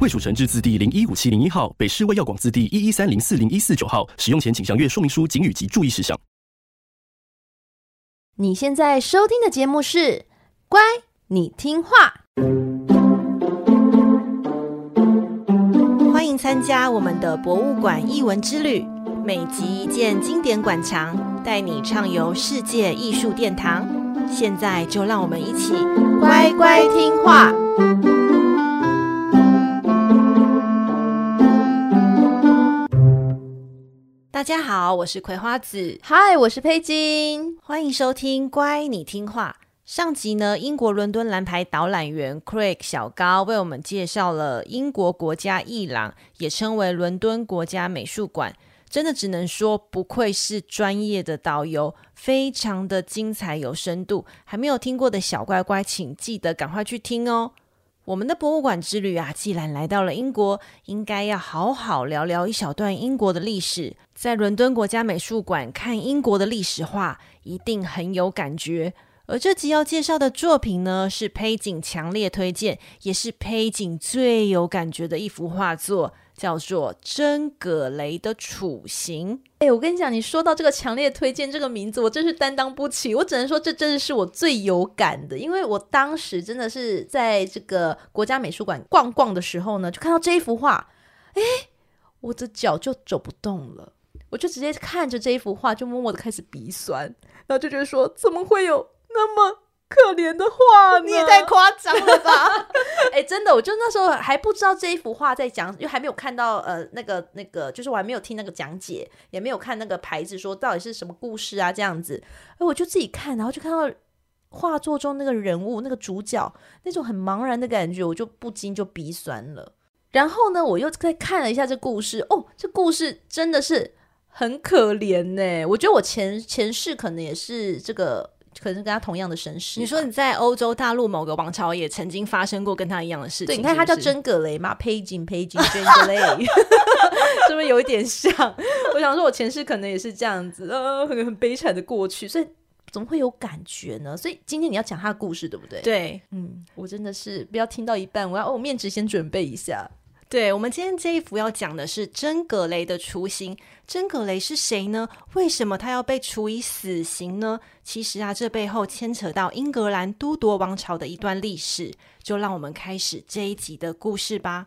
卫署成制字第零一五七零一号，北市卫药广字第一一三零四零一四九号。使用前请详阅说明书、警语及注意事项。你现在收听的节目是《乖》。你听话，欢迎参加我们的博物馆艺文之旅，每集一件经典馆藏，带你畅游世界艺术殿堂。现在就让我们一起乖乖听话。大家好，我是葵花子，嗨，我是佩金，欢迎收听《乖，你听话》。上集呢，英国伦敦蓝牌导览员 Craig 小高为我们介绍了英国国家艺廊，也称为伦敦国家美术馆。真的只能说，不愧是专业的导游，非常的精彩有深度。还没有听过的小乖乖，请记得赶快去听哦。我们的博物馆之旅啊，既然来到了英国，应该要好好聊聊一小段英国的历史。在伦敦国家美术馆看英国的历史画，一定很有感觉。而这集要介绍的作品呢，是佩景强烈推荐，也是佩景最有感觉的一幅画作，叫做《真葛雷的处刑》。哎，我跟你讲，你说到这个强烈推荐这个名字，我真是担当不起。我只能说，这真的是我最有感的，因为我当时真的是在这个国家美术馆逛逛的时候呢，就看到这一幅画，哎，我的脚就走不动了，我就直接看着这一幅画，就默默的开始鼻酸，然后就觉得说，怎么会有？那么可怜的画，你也太夸张了吧！哎，真的，我就那时候还不知道这一幅画在讲，因为还没有看到呃那个那个，就是我还没有听那个讲解，也没有看那个牌子说到底是什么故事啊这样子。哎，我就自己看，然后就看到画作中那个人物那个主角那种很茫然的感觉，我就不禁就鼻酸了。然后呢，我又再看了一下这故事，哦，这故事真的是很可怜呢。我觉得我前前世可能也是这个。可能是跟他同样的身世。你说你在欧洲大陆某个王朝也曾经发生过跟他一样的事情。对，你看他叫真格雷嘛，佩金佩金真格雷，是不是有一点像？我想说，我前世可能也是这样子，呃，很很悲惨的过去，所以怎么会有感觉呢？所以今天你要讲他的故事，对不对？对，嗯，我真的是不要听到一半，我要哦，面纸先准备一下。对，我们今天这一幅要讲的是真格雷的处刑。真格雷是谁呢？为什么他要被处以死刑呢？其实啊，这背后牵扯到英格兰都铎王朝的一段历史。就让我们开始这一集的故事吧。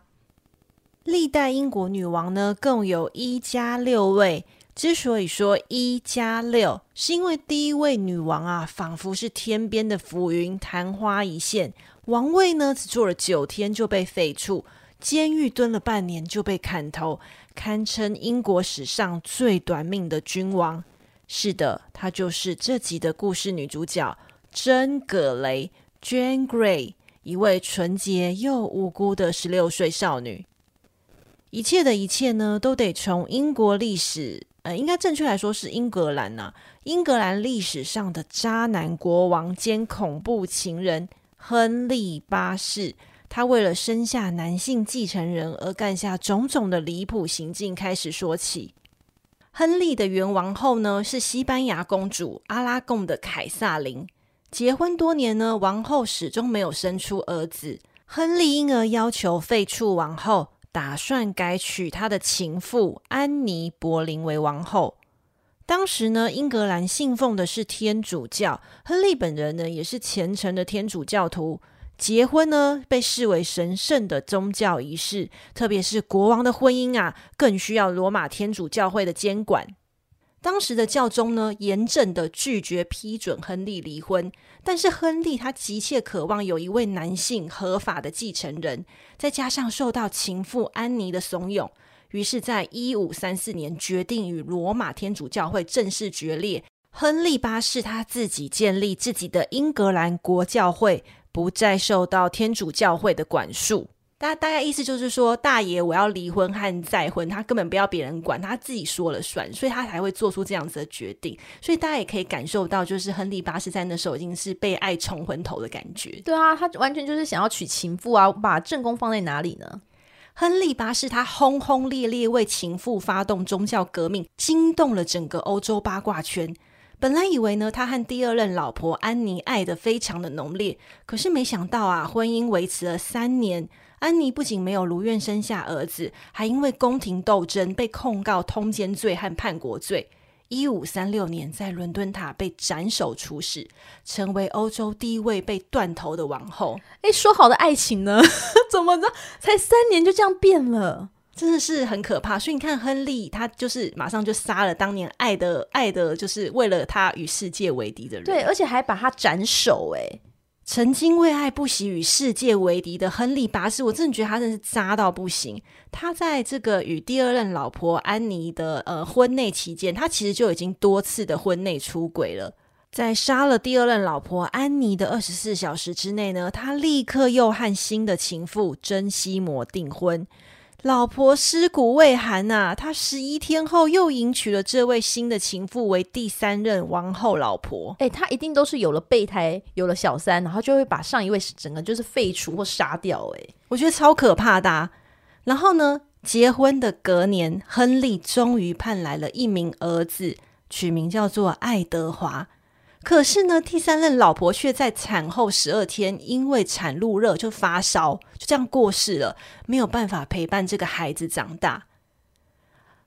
历代英国女王呢，共有一加六位。之所以说一加六，是因为第一位女王啊，仿佛是天边的浮云，昙花一现。王位呢，只做了九天就被废黜。监狱蹲了半年就被砍头，堪称英国史上最短命的君王。是的，她就是这集的故事女主角真葛雷 （Jane Grey），一位纯洁又无辜的十六岁少女。一切的一切呢，都得从英国历史，呃，应该正确来说是英格兰呐、啊，英格兰历史上的渣男国王兼恐怖情人亨利八世。他为了生下男性继承人而干下种种的离谱行径开始说起。亨利的原王后呢，是西班牙公主阿拉贡的凯萨琳。结婚多年呢，王后始终没有生出儿子。亨利因而要求废黜王后，打算改娶他的情妇安妮·柏林为王后。当时呢，英格兰信奉的是天主教，亨利本人呢也是虔诚的天主教徒。结婚呢，被视为神圣的宗教仪式，特别是国王的婚姻啊，更需要罗马天主教会的监管。当时的教宗呢，严正的拒绝批准亨利离婚，但是亨利他急切渴望有一位男性合法的继承人，再加上受到情妇安妮的怂恿，于是，在一五三四年决定与罗马天主教会正式决裂。亨利八世他自己建立自己的英格兰国教会。不再受到天主教会的管束，大大概意思就是说，大爷我要离婚和再婚，他根本不要别人管，他自己说了算，所以他才会做出这样子的决定。所以大家也可以感受到，就是亨利八世在那时候已经是被爱冲昏头的感觉。对啊，他完全就是想要娶情妇啊，把正宫放在哪里呢？亨利八世他轰轰烈烈为情妇发动宗教革命，惊动了整个欧洲八卦圈。本来以为呢，他和第二任老婆安妮爱得非常的浓烈，可是没想到啊，婚姻维持了三年。安妮不仅没有如愿生下儿子，还因为宫廷斗争被控告通奸罪和叛国罪。一五三六年，在伦敦塔被斩首处死，成为欧洲第一位被断头的王后。哎，说好的爱情呢？怎么着？才三年就这样变了？真的是很可怕。所以你看，亨利他就是马上就杀了当年爱的爱的，就是为了他与世界为敌的人。对，而且还把他斩首。哎。曾经为爱不惜与世界为敌的亨利八世，我真的觉得他真的是渣到不行。他在这个与第二任老婆安妮的呃婚内期间，他其实就已经多次的婚内出轨了。在杀了第二任老婆安妮的二十四小时之内呢，他立刻又和新的情妇珍西摩订婚。老婆尸骨未寒呐、啊，他十一天后又迎娶了这位新的情妇为第三任王后老婆。哎、欸，他一定都是有了备胎，有了小三，然后就会把上一位整个就是废除或杀掉。哎，我觉得超可怕的、啊。然后呢，结婚的隔年，亨利终于盼来了一名儿子，取名叫做爱德华。可是呢，第三任老婆却在产后十二天，因为产褥热就发烧，就这样过世了，没有办法陪伴这个孩子长大。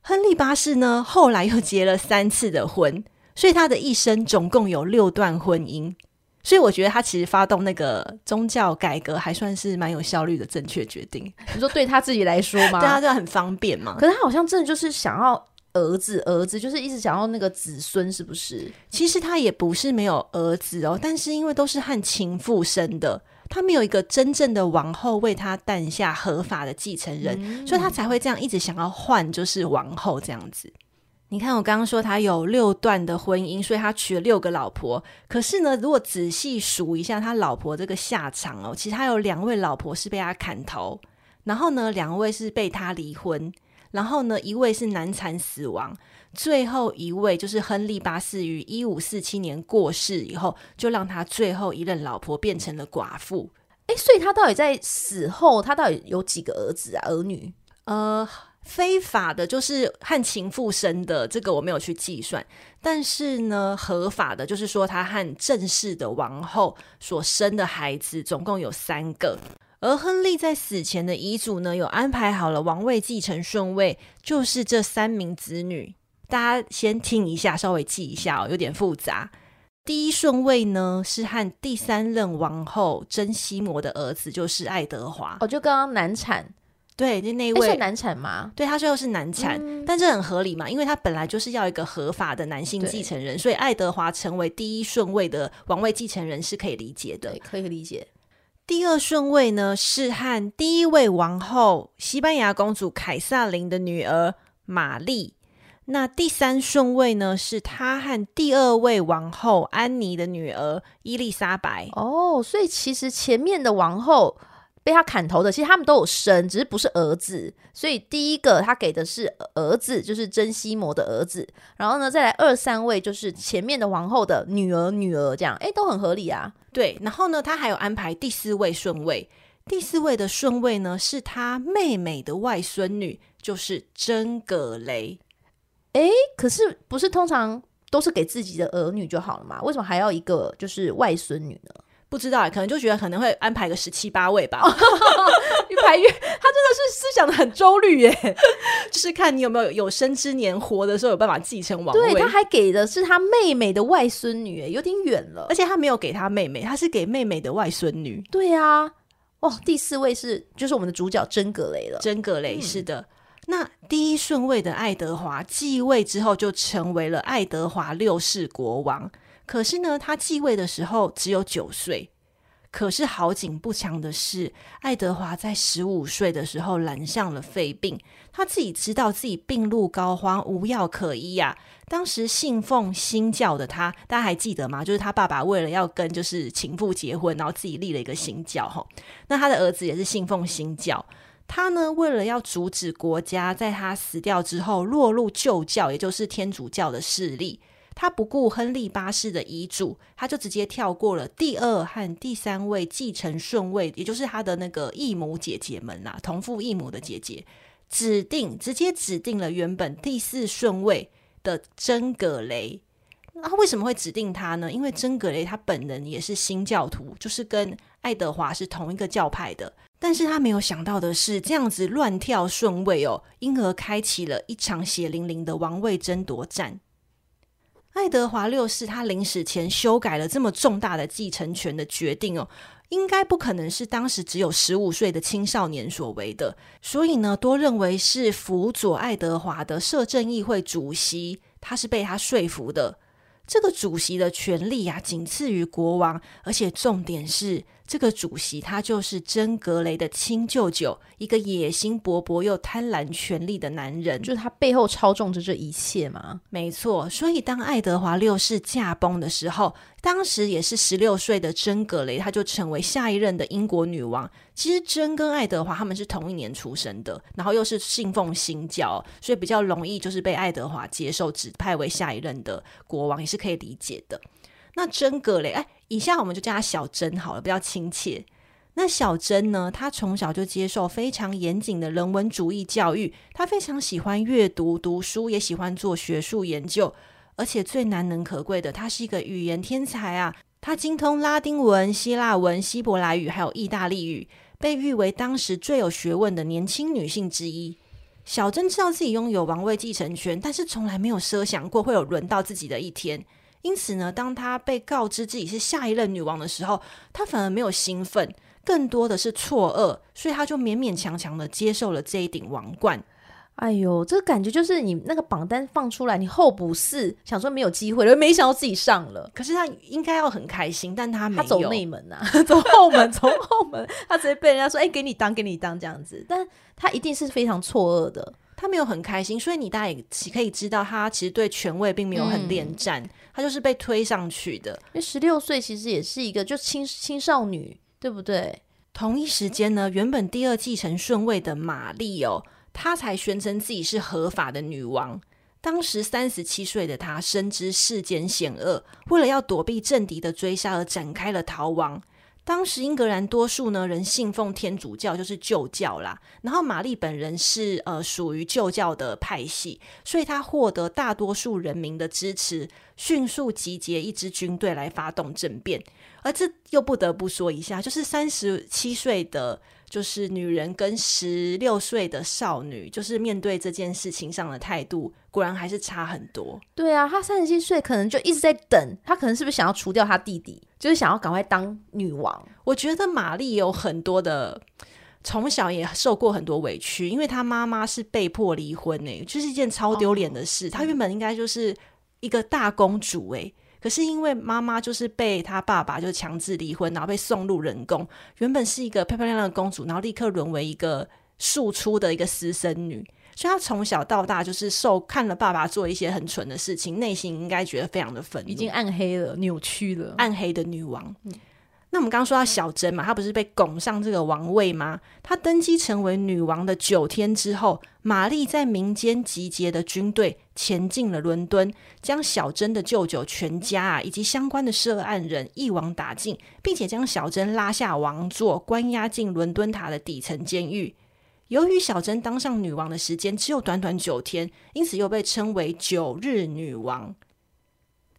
亨利八世呢，后来又结了三次的婚，所以他的一生总共有六段婚姻。所以我觉得他其实发动那个宗教改革，还算是蛮有效率的正确决定。你说对他自己来说吗？对他这样很方便嘛。可是他好像真的就是想要。儿子，儿子就是一直想要那个子孙，是不是？其实他也不是没有儿子哦，但是因为都是和情妇生的，他没有一个真正的王后为他诞下合法的继承人，嗯，所以他才会这样一直想要换，就是王后这样子。你看，我刚刚说他有六段的婚姻，所以他娶了六个老婆。可是呢，如果仔细数一下他老婆这个下场哦，其实他有两位老婆是被他砍头，然后呢，两位是被他离婚。然后呢，一位是难产死亡，最后一位就是亨利八世于一五四七年过世以后，就让他最后一任老婆变成了寡妇。哎，所以他到底在死后，他到底有几个儿子啊？儿女？呃，非法的，就是和情妇生的，这个我没有去计算。但是呢，合法的，就是说他和正式的王后所生的孩子，总共有三个。而亨利在死前的遗嘱呢，有安排好了王位继承顺位，就是这三名子女。大家先听一下，稍微记一下哦，有点复杂。第一顺位呢，是和第三任王后珍西摩的儿子，就是爱德华。哦，就刚刚难产，对，就那位是难产吗？对，他最后是难产，嗯，但这很合理嘛，因为他本来就是要一个合法的男性继承人，所以爱德华成为第一顺位的王位继承人是可以理解的，可以理解。第二顺位呢，是和第一位王后西班牙公主凯瑟琳的女儿玛丽。那第三顺位呢，是她和第二位王后安妮的女儿伊丽莎白。哦，所以其实前面的王后被他砍头的，其实他们都有生，只是不是儿子。所以第一个他给的是儿子，就是珍西摩的儿子。然后呢，再来二三位就是前面的王后的女儿、女儿这样，诶，都很合理啊。对，然后呢，他还有安排第四位顺位，第四位的顺位呢，是他妹妹的外孙女，就是真葛雷。诶，可是不是通常都是给自己的儿女就好了嘛？为什么还要一个就是外孙女呢？不知道，可能就觉得可能会安排个十七八位吧，越排越，他真的是思想的很周虑耶，就是看你有没有有生之年活的时候有办法继承王位。对，他还给的是他妹妹的外孙女，有点远了，而且他没有给他妹妹，他是给妹妹的外孙女。对啊，哦，第四位是就是我们的主角真格雷了，真格雷是的。嗯、那第一顺位的爱德华继位之后，就成为了爱德华六世国王。可是呢，他继位的时候只有九岁。可是好景不长的是，爱德华在十五岁的时候染上了肺病，他自己知道自己病入膏肓，无药可医呀、当时信奉新教的他，大家还记得吗？就是他爸爸为了要跟就是情妇结婚，然后自己立了一个新教哈。那他的儿子也是信奉新教，他呢为了要阻止国家在他死掉之后落入旧教，也就是天主教的势力，他不顾亨利八世的遗嘱，他就直接跳过了第二和第三位继承顺位，也就是他的那个异母姐姐们呐，同父异母的姐姐，指定直接指定了原本第四顺位。的真格雷，那为什么会指定他呢？因为真格雷他本人也是新教徒，就是跟爱德华是同一个教派的。但是他没有想到的是，这样子乱跳顺位哦，因而开启了一场血淋淋的王位争夺战。爱德华六世他临死前修改了这么重大的继承权的决定哦。应该不可能是当时只有十五岁的青少年所为的，所以呢，多认为是辅佐爱德华的摄政议会主席，他是被他说服的。这个主席的权力啊，仅次于国王，而且重点是。这个主席他就是真格雷的亲舅舅，一个野心勃勃又贪婪权力的男人，就是他背后操纵着这一切嘛。没错，所以当爱德华六世驾崩的时候，当时也是十六岁的真格雷，他就成为下一任的英国女王。其实真跟爱德华他们是同一年出生的，然后又是信奉新教，所以比较容易就是被爱德华接受指派为下一任的国王，也是可以理解的。那真格雷，哎。以下我们就叫她小珍好了，比较亲切。那小珍呢，她从小就接受非常严谨的人文主义教育，她非常喜欢阅读、读书，也喜欢做学术研究，而且最难能可贵的，她是一个语言天才啊！她精通拉丁文、希腊文、希伯来语，还有意大利语，被誉为当时最有学问的年轻女性之一。小珍知道自己拥有王位继承权，但是从来没有设想过会有轮到自己的一天。因此呢，当她被告知自己是下一任女王的时候，她反而没有兴奋，更多的是错愕，所以她就勉勉强强的接受了这一顶王冠。哎呦，这个感觉就是你那个榜单放出来，你候补四想说没有机会了，没想到自己上了。可是他应该要很开心，但他没有。他走内门啊，走后门，从后门，他直接被人家说：“哎，给你当，给你当这样子。”但他一定是非常错愕的。他没有很开心，所以你大家也可以知道，他其实对权位并没有很恋战，嗯、他就是被推上去的。因为十六岁其实也是一个就青青少女，对不对？同一时间呢，原本第二继承顺位的玛丽哦，她才宣称自己是合法的女王。当时三十七岁的她深知世间险恶，为了要躲避政敌的追杀而展开了逃亡。当时英格兰多数呢人信奉天主教，就是旧教啦。然后玛丽本人是呃属于旧教的派系，所以她获得大多数人民的支持，迅速集结一支军队来发动政变。而这又不得不说一下，就是三十七岁的。就是女人跟十六岁的少女，就是面对这件事情上的态度，果然还是差很多。对啊，她三十七岁，可能就一直在等，她可能是不是想要除掉她弟弟，就是想要赶快当女王？我觉得玛丽有很多的，从小也受过很多委屈，因为她妈妈是被迫离婚诶，就是一件超丢脸的事。哦、她原本应该就是一个大公主诶。可是因为妈妈就是被她爸爸就强制离婚，然后被送入人宫。原本是一个漂漂亮亮的公主，然后立刻沦为一个庶出的一个私生女。所以她从小到大就是受看了爸爸做一些很蠢的事情，内心应该觉得非常的愤怒，已经暗黑了、扭曲了。暗黑的女王。嗯那我们刚刚说到小珍嘛，她不是被拱上这个王位吗？她登基成为女王的九天之后，玛丽在民间集结的军队前进了伦敦，将小珍的舅舅全家啊以及相关的涉案人一网打尽，并且将小珍拉下王座，关押进伦敦塔的底层监狱。由于小珍当上女王的时间只有短短九天，因此又被称为九日女王。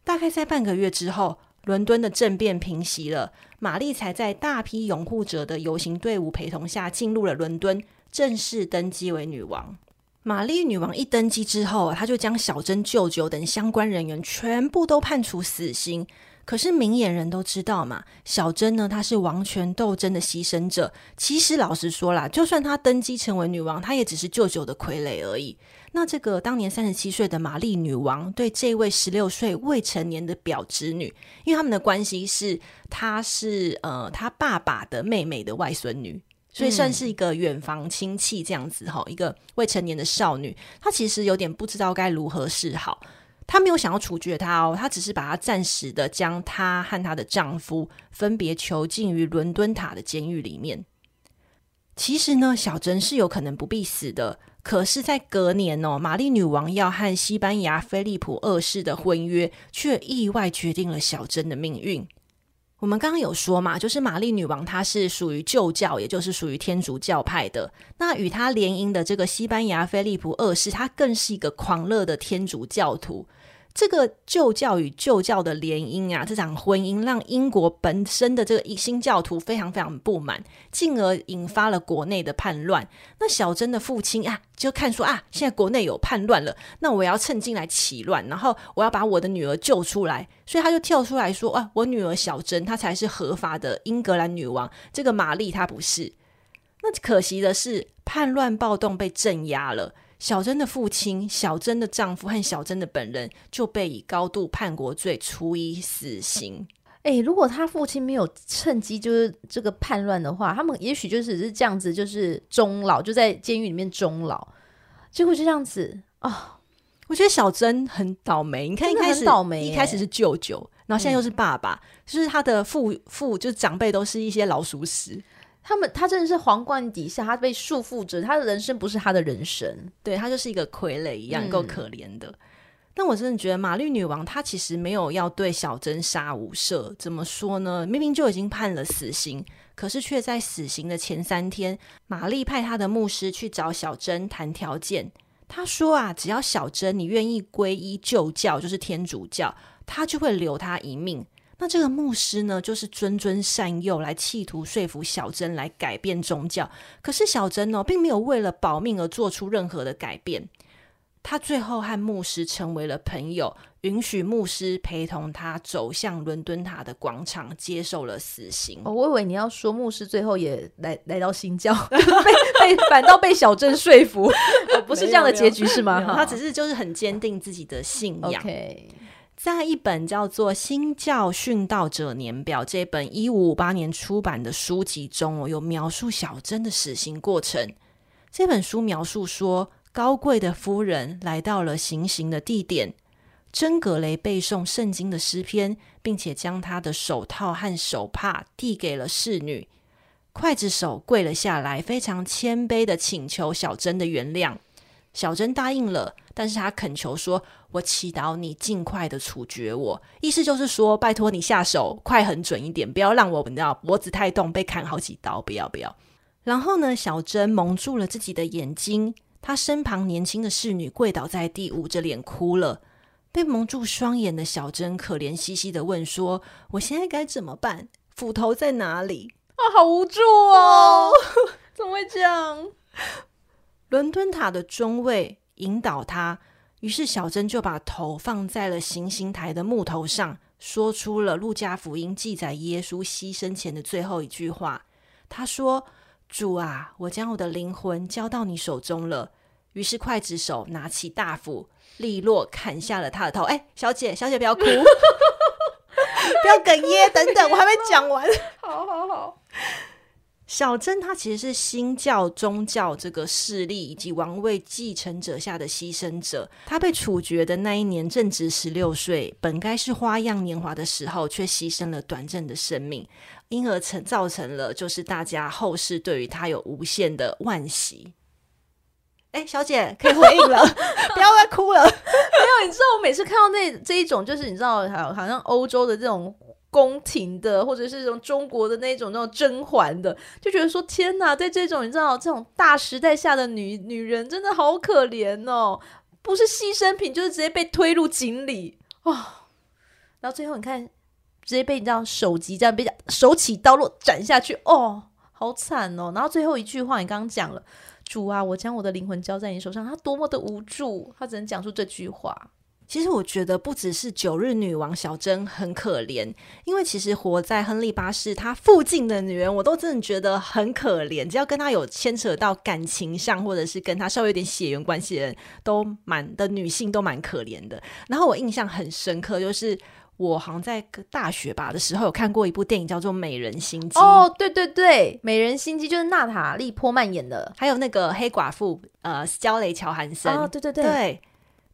大概在半个月之后，伦敦的政变平息了，玛丽才在大批拥护者的游行队伍陪同下进入了伦敦，正式登基为女王。玛丽女王一登基之后，她就将小珍舅舅等相关人员全部都判处死刑。可是明眼人都知道嘛，小珍呢，她是王权斗争的牺牲者。其实老实说啦，就算她登基成为女王，她也只是舅舅的傀儡而已。那这个当年三十七岁的玛丽女王，对这位十六岁未成年的表侄女，因为他们的关系是，她是呃她爸爸的妹妹的外孙女。所以算是一个远房亲戚这样子哈，嗯、一个未成年的少女，她其实有点不知道该如何是好。她没有想要处决她哦，她只是把她暂时的将她和她的丈夫分别囚禁于伦敦塔的监狱里面。其实呢，小珍是有可能不必死的，可是，在隔年哦，玛丽女王要和西班牙菲利普二世的婚约，却意外决定了小珍的命运。我们刚刚有说嘛，就是玛丽女王她是属于旧教，也就是属于天主教派的。那与她联姻的这个西班牙菲利普二世，他更是一个狂热的天主教徒。这个旧教与旧教的联姻啊，这场婚姻让英国本身的这个新教徒非常非常不满，进而引发了国内的叛乱。那小珍的父亲啊，就看说啊，现在国内有叛乱了，那我要趁进来起乱，然后我要把我的女儿救出来，所以他就跳出来说啊，我女儿小珍她才是合法的英格兰女王，这个玛丽她不是。那可惜的是，叛乱暴动被镇压了。小珍的父亲、小珍的丈夫和小珍的本人就被以高度叛国罪处以死刑。哎、欸，如果他父亲没有趁机就是这个叛乱的话，他们也许就只是这样子，就是终老，就在监狱里面终老。结果就这样子啊、哦！我觉得小珍很倒霉。你看，一开始倒霉，一开始是舅舅，然后现在又是爸爸，嗯、就是他的父父，就是长辈都是一些老鼠屎。他们，他真的是皇冠底下，他被束缚着，他的人生不是他的人生，对，他就是一个傀儡一样，够可怜的。嗯、但我真的觉得玛丽女王她其实没有要对小珍杀无赦，怎么说呢？明明就已经判了死刑，可是却在死刑的前三天，玛丽派她的牧师去找小珍谈条件。他说啊，只要小珍你愿意皈依旧教，就是天主教，他就会留她一命。那这个牧师呢，就是谆谆善诱，来企图说服小珍来改变宗教。可是小珍呢，并没有为了保命而做出任何的改变。他最后和牧师成为了朋友，允许牧师陪同他走向伦敦塔的广场，接受了死刑。哦，我以为你要说牧师最后也来来到新教，被被反倒被小珍说服，哦，不是这样的结局是吗？他只是就是很坚定自己的信仰。Okay. 在一本叫做《新教殉道者年表》这本一五五八年出版的书籍中，有描述小珍的死刑过程。这本书描述说，高贵的夫人来到了行刑的地点，珍格雷背诵圣经的诗篇，并且将他的手套和手帕递给了侍女。刽子手跪了下来，非常谦卑的请求小珍的原谅。小珍答应了，但是他恳求说：“我祈祷你尽快的处决我。”意思就是说，拜托你下手快很准一点，不要让我你知道脖子太动被砍好几刀，不要不要。然后呢，小珍蒙住了自己的眼睛，她身旁年轻的侍女跪倒在地，捂着脸哭了。被蒙住双眼的小珍可怜兮兮的问说：“我现在该怎么办？斧头在哪里？啊，好无助哦！怎么会这样？”伦敦塔的中尉引导他，于是小珍就把头放在了行刑台的木头上，说出了路加福音记载耶稣牺牲前的最后一句话。他说：“主啊，我将我的灵魂交到你手中了。”于是刽子手拿起大斧，利落砍下了他的头。哎，小姐，小姐不要哭，不要哽咽，等等，我还没讲完。好好好。小珍她其实是新教宗教这个势力以及王位继承者下的牺牲者。她被处决的那一年正值十六岁，本该是花样年华的时候，却牺牲了短暂的生命，因而成造成了就是大家后世对于她有无限的惋惜。哎，小姐可以回应了，不要再哭了。没有，你知道我每次看到那这一种，就是你知道，好好像欧洲的这种。宫廷的，或者是这种中国的那种那种甄嬛的，就觉得说天哪，在这种你知道这种大时代下的女女人真的好可怜哦，不是牺牲品，就是直接被推入井里哦。然后最后你看，直接被你知道手级这样被手起刀落斩下去哦，好惨哦。然后最后一句话你刚刚讲了，主啊，我将我的灵魂交在你手上，他多么的无助，他只能讲出这句话。其实我觉得不只是九日女王小珍很可怜，因为其实活在亨利八世他附近的女人，我都真的觉得很可怜。只要跟他有牵扯到感情上，或者是跟他稍微有点血缘关系的人，都蛮的女性都蛮可怜的。然后我印象很深刻，就是我好像在大学吧的时候有看过一部电影，叫做《美人心机》。哦，对对对，《美人心机》就是娜塔莉波曼演的，还有那个黑寡妇，呃，焦雷乔韩森。哦，对对对。对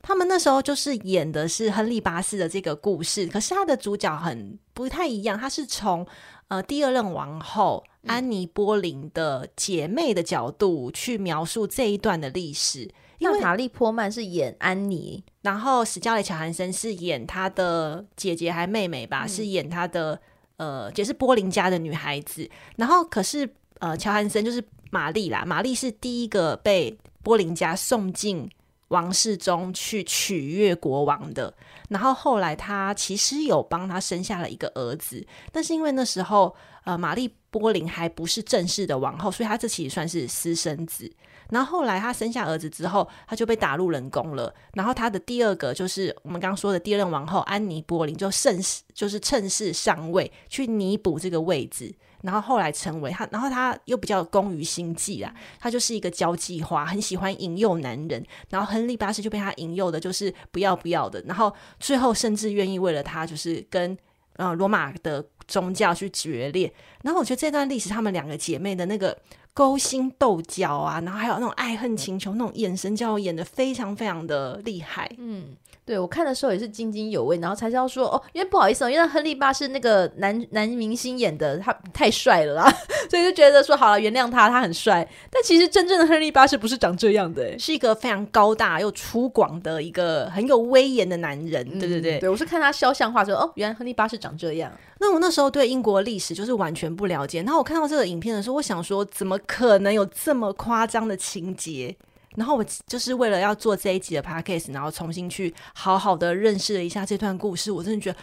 他们那时候就是演的是亨利八世的这个故事，可是他的主角很不太一样，他是从呃第二任王后安妮·波林的姐妹的角度去描述这一段的历史。因为娜塔莉·波曼是演安妮，然后史嘉蕾·乔韩森是演她的姐姐还妹妹吧，嗯、是演她的呃也是波林家的女孩子。然后可是呃乔韩森就是玛丽啦，玛丽是第一个被波林家送进。王室中去取悦国王的，然后后来他其实有帮他生下了一个儿子，但是因为那时候呃玛丽波林还不是正式的王后，所以他这其实算是私生子。然后后来他生下儿子之后，他就被打入冷宫了。然后他的第二个就是我们刚刚说的第二任王后安妮波林就趁势就是趁势上位去弥补这个位置。然后后来成为他，然后他又比较工于心计啦，他就是一个交际花，很喜欢引诱男人。然后亨利八世就被他引诱的，就是不要不要的。然后最后甚至愿意为了他，就是跟呃罗马的宗教去决裂。然后我觉得这段历史，他们两个姐妹的那个勾心斗角啊，然后还有那种爱恨情仇那种眼神，叫我演得非常非常的厉害。嗯。对，我看的时候也是津津有味，然后才知道说哦，因为不好意思哦，因为亨利八是那个男男明星演的他太帅了啦，所以就觉得说好了，原谅他，他很帅。但其实真正的亨利八世不是长这样的，是一个非常高大又粗犷的一个很有威严的男人。对对对，对我是看他肖像画说哦，原来亨利八世长这样。那我那时候对英国历史就是完全不了解，然后我看到这个影片的时候，我想说怎么可能有这么夸张的情节？然后我就是为了要做这一集的 podcast，然后重新去好好的认识了一下这段故事。我真的觉得，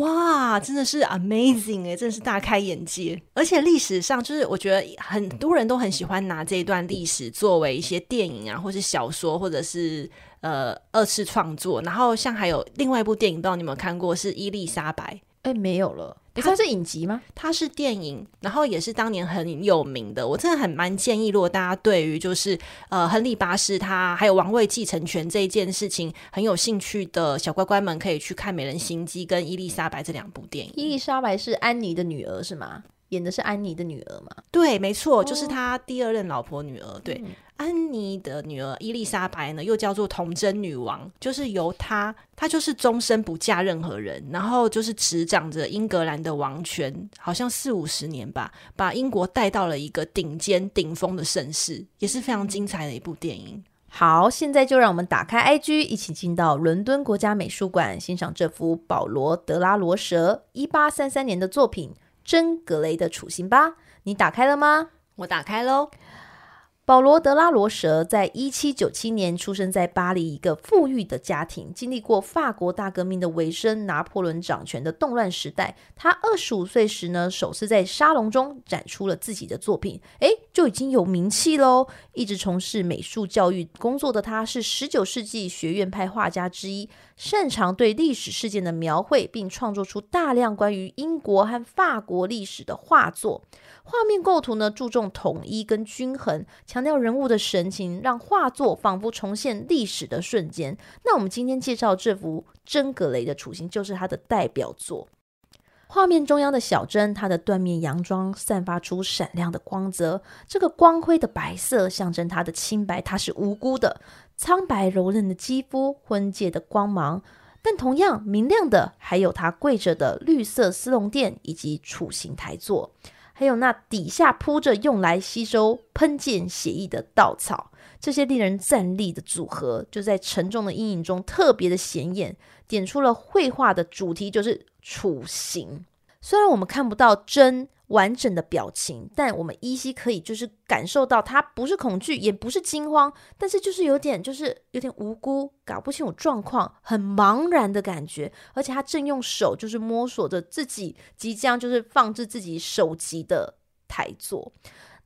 哇，真的是 amazing 哎，真的是大开眼界。而且历史上，就是我觉得很多人都很喜欢拿这一段历史作为一些电影啊，或是小说，或者是呃二次创作。然后像还有另外一部电影，不知道你有没有看过，是《伊丽莎白》。哎，没有了。它是影集吗？它是电影，然后也是当年很有名的。我真的很蛮建议，如果大家对于就是呃亨利八世他还有王位继承权这一件事情很有兴趣的小乖乖们，可以去看《美人心机》跟《伊丽莎白》这两部电影。伊丽莎白是安妮的女儿是吗？演的是安妮的女儿嘛？对，没错，就是他第二任老婆女儿。对。嗯安妮的女儿伊丽莎白呢，又叫做童贞女王，就是由她，她就是终身不嫁任何人，然后就是执掌着英格兰的王权，好像四五十年吧，把英国带到了一个顶尖顶峰的盛世，也是非常精彩的一部电影。好，现在就让我们打开 IG，一起进到伦敦国家美术馆欣赏这幅保罗·德拉罗什一八三三年的作品《真格雷的处刑》吧。你打开了吗？我打开喽。保罗·德拉罗什在一七九七年出生在巴黎一个富裕的家庭，经历过法国大革命的尾声、拿破仑掌权的动乱时代。他二十五岁时呢，首次在沙龙中展出了自己的作品，诶，就已经有名气喽。一直从事美术教育工作的他，是十九世纪学院派画家之一，擅长对历史事件的描绘，并创作出大量关于英国和法国历史的画作。画面构图呢，注重统一跟均衡，强调人物的神情，让画作仿佛重现历史的瞬间。那我们今天介绍这幅真格雷的处刑，就是他的代表作。画面中央的小珍，她的缎面洋装散发出闪亮的光泽，这个光辉的白色象征她的清白，她是无辜的。苍白柔嫩的肌肤，婚戒的光芒，但同样明亮的还有她跪着的绿色丝绒垫以及处刑台座。还有那底下铺着用来吸收喷溅血液的稻草，这些令人站立的组合，就在沉重的阴影中特别的显眼，点出了绘画的主题，就是处刑。虽然我们看不到真。完整的表情，但我们依稀可以就是感受到他不是恐惧，也不是惊慌，但是就是有点就是有点无辜，搞不清楚状况，很茫然的感觉。而且他正用手就是摸索着自己即将就是放置自己手机的台座。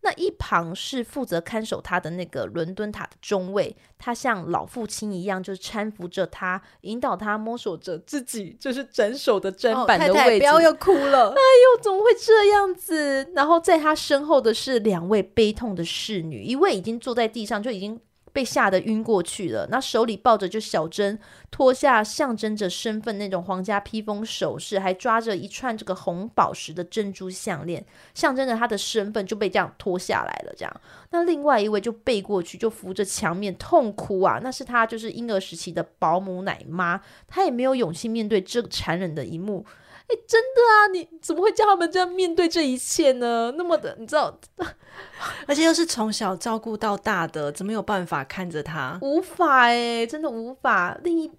那一旁是负责看守他的那个伦敦塔的中尉，他像老父亲一样，就是搀扶着他，引导他摸索着自己就是斩首的砧板的位置。哦、太太不要又哭了！哎呦，怎么会这样子？然后在他身后的是两位悲痛的侍女，一位已经坐在地上，就已经。被吓得晕过去了，那手里抱着就小珍脱下象征着身份那种皇家披风首饰，还抓着一串这个红宝石的珍珠项链，象征着他的身份就被这样脱下来了。这样，那另外一位就背过去，就扶着墙面痛哭啊，那是他就是婴儿时期的保姆奶妈，他也没有勇气面对这残忍的一幕。哎，真的啊！你怎么会叫他们这样面对这一切呢？那么的，你知道，而且又是从小照顾到大的，怎么有办法看着他？无法哎，真的无法。另一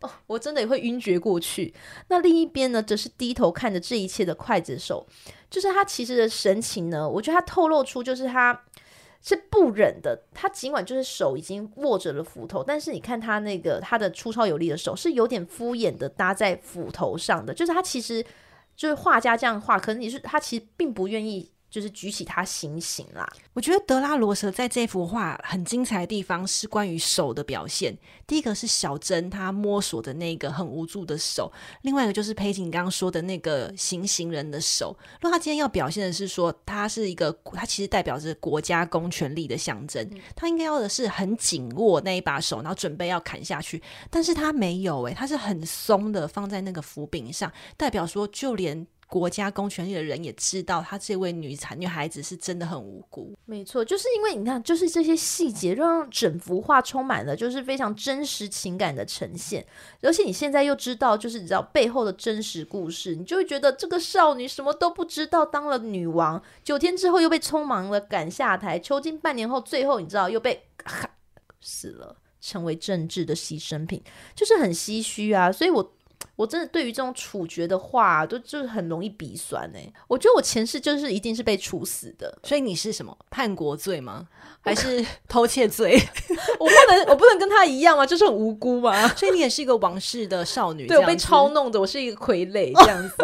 哦，我真的也会晕厥过去。那另一边呢，则是低头看着这一切的刽子手，就是他其实的神情呢，我觉得他透露出就是他。是不忍的，他尽管就是手已经握着了斧头，但是你看他那个他的粗糙有力的手是有点敷衍的搭在斧头上的，就是他其实就是画家这样画，可能你是他其实并不愿意。就是举起他行刑啦。我觉得德拉罗什在这幅画很精彩的地方是关于手的表现。第一个是小珍她摸索的那个很无助的手，另外一个就是佩锦刚刚说的那个行刑人的手。如果他今天要表现的是说他是一个，他其实代表着国家公权力的象征，他应该要的是很紧握那一把手，然后准备要砍下去。但是他没有、欸，诶，他是很松的放在那个斧柄上，代表说就连。国家公权力的人也知道，她这位女残女孩子是真的很无辜。没错，就是因为你看，就是这些细节，让整幅画充满了就是非常真实情感的呈现。而且你现在又知道，就是你知道背后的真实故事，你就会觉得这个少女什么都不知道，当了女王，九天之后又被匆忙的赶下台，囚禁半年后，最后你知道又被死了，成为政治的牺牲品，就是很唏嘘啊。所以我。我真的对于这种处决的话，都就是很容易鼻酸哎。我觉得我前世就是一定是被处死的，所以你是什么叛国罪吗？还是偷窃罪？我不能，我不能跟他一样啊，就是很无辜吗。所以你也是一个王室的少女，对，我被操弄的，我是一个傀儡 这样子。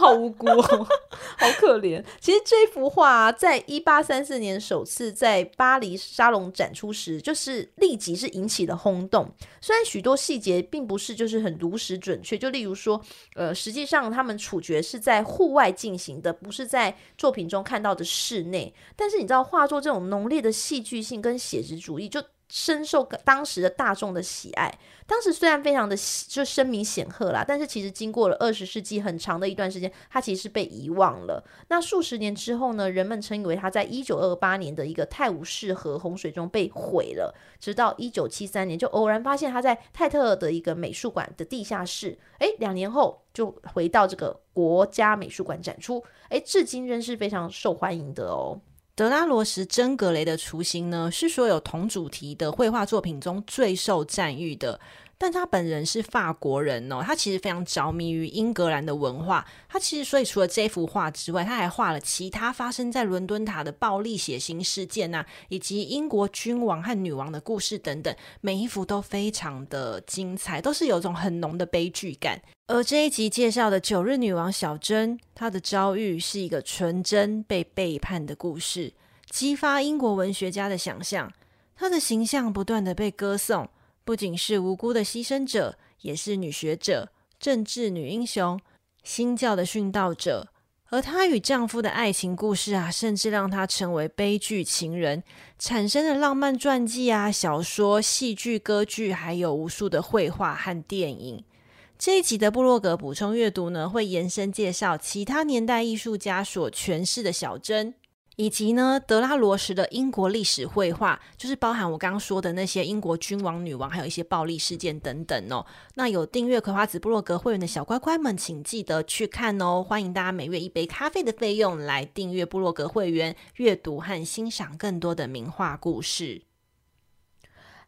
好无辜哦，好可怜。其实这幅画，在一八三四年首次在巴黎沙龙展出时，就是立即是引起了轰动。虽然许多细节并不是就是很如实准确，就例如说，呃，实际上他们处决是在户外进行的，不是在作品中看到的室内。但是你知道，画作这种浓烈的。戏剧性跟写实主义就深受当时的大众的喜爱。当时虽然非常的就声名显赫啦，但是其实经过了二十世纪很长的一段时间，它其实被遗忘了。那数十年之后呢，人们称以为它在一九二八年的一个泰晤士河洪水中被毁了。直到一九七三年，就偶然发现它在泰特的一个美术馆的地下室。诶，两年后就回到这个国家美术馆展出。诶，至今仍是非常受欢迎的哦。德拉罗什真格雷的雏形呢，是所有同主题的绘画作品中最受赞誉的。但他本人是法国人哦，他其实非常着迷于英格兰的文化。他其实所以除了这幅画之外，他还画了其他发生在伦敦塔的暴力血腥事件呐，以及英国君王和女王的故事等等，每一幅都非常的精彩，都是有种很浓的悲剧感。而这一集介绍的九日女王小珍，她的遭遇是一个纯真被背叛的故事，激发英国文学家的想象。她的形象不断的被歌颂。不仅是无辜的牺牲者，也是女学者、政治女英雄、新教的殉道者。而她与丈夫的爱情故事啊，甚至让她成为悲剧情人，产生了浪漫传记啊、小说、戏剧、歌剧，还有无数的绘画和电影。这一集的布洛格补充阅读呢，会延伸介绍其他年代艺术家所诠释的小珍。以及呢，德拉罗什的英国历史绘画，就是包含我刚刚说的那些英国君王、女王，还有一些暴力事件等等哦。那有订阅葵花子部落格会员的小乖乖们，请记得去看哦。欢迎大家每月一杯咖啡的费用来订阅部落格会员，阅读和欣赏更多的名画故事。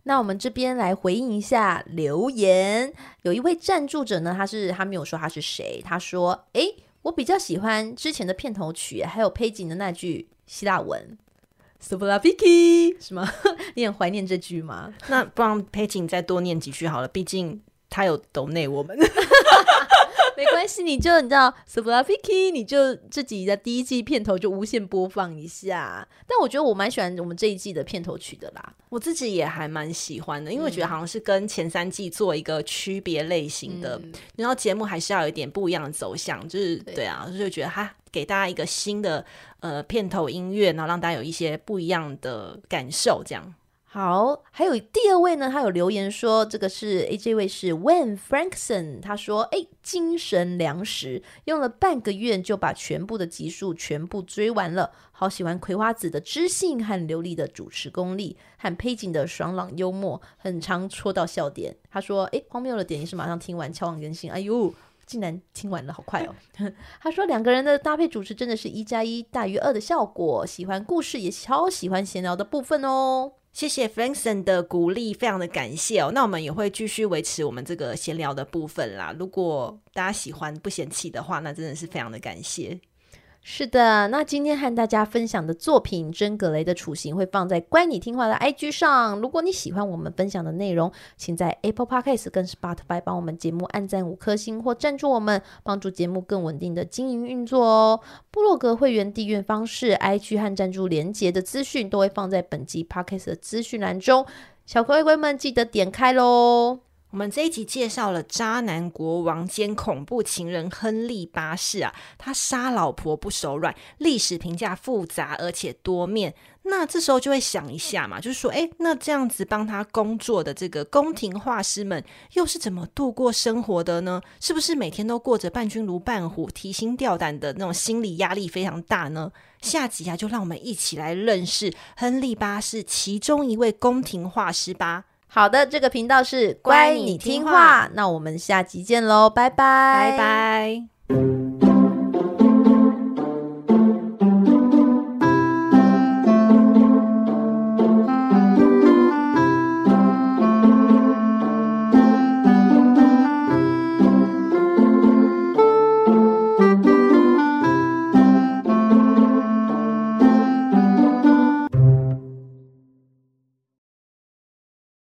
那我们这边来回应一下留言，有一位赞助者呢，他是他没有说他是谁，他说：“诶，我比较喜欢之前的片头曲，还有佩景的那句。”希腊文，Super Vicky 是吗？你很怀念这句吗？那不然佩锦再多念几句好了，毕竟他有抖内我们。没关系，你就你知道 s u p e r Vicky，你就自己的第一季片头就无限播放一下。但我觉得我蛮喜欢我们这一季的片头曲的啦，我自己也还蛮喜欢的，因为我觉得好像是跟前三季做一个区别类型的，嗯、然后节目还是要有一点不一样的走向，就是对，对啊，就觉得哈，给大家一个新的呃片头音乐，然后让大家有一些不一样的感受，这样。好，还有第二位呢，他有留言说，这个是 A J 位是 Wen Frankson，他说，哎，精神粮食，用了半个月就把全部的集数全部追完了，好喜欢葵花籽的知性和流利的主持功力，和佩景的爽朗幽默，很常戳到笑点。他说，哎，荒谬的点你是马上听完敲碗更新，哎呦，竟然听完了，好快哦。他说两个人的搭配主持真的是一加一大于二的效果，喜欢故事也超喜欢闲聊的部分哦。谢谢 Frankson 的鼓励，非常的感谢哦。那我们也会继续维持我们这个闲聊的部分啦。如果大家喜欢不嫌弃的话，那真的是非常的感谢。是的，那今天和大家分享的作品《真格雷的处刑》会放在乖你听话的 IG 上。如果你喜欢我们分享的内容，请在 Apple Podcast 跟 Spotify 帮我们节目按赞五颗星或赞助我们，帮助节目更稳定的经营运作哦。部落格会员订阅方式、IG 和赞助连结的资讯都会放在本集 Podcast 的资讯栏中，小乖乖们记得点开喽。我们这一集介绍了渣男国王兼恐怖情人亨利八世啊，他杀老婆不手软，历史评价复杂而且多面。那这时候就会想一下嘛，就是说，诶，那这样子帮他工作的这个宫廷画师们又是怎么度过生活的呢？是不是每天都过着伴君如伴虎、提心吊胆的那种心理压力非常大呢？下集啊，就让我们一起来认识亨利八世其中一位宫廷画师吧。好的这个频道是乖你听话。那我们下集见喽拜拜。拜拜。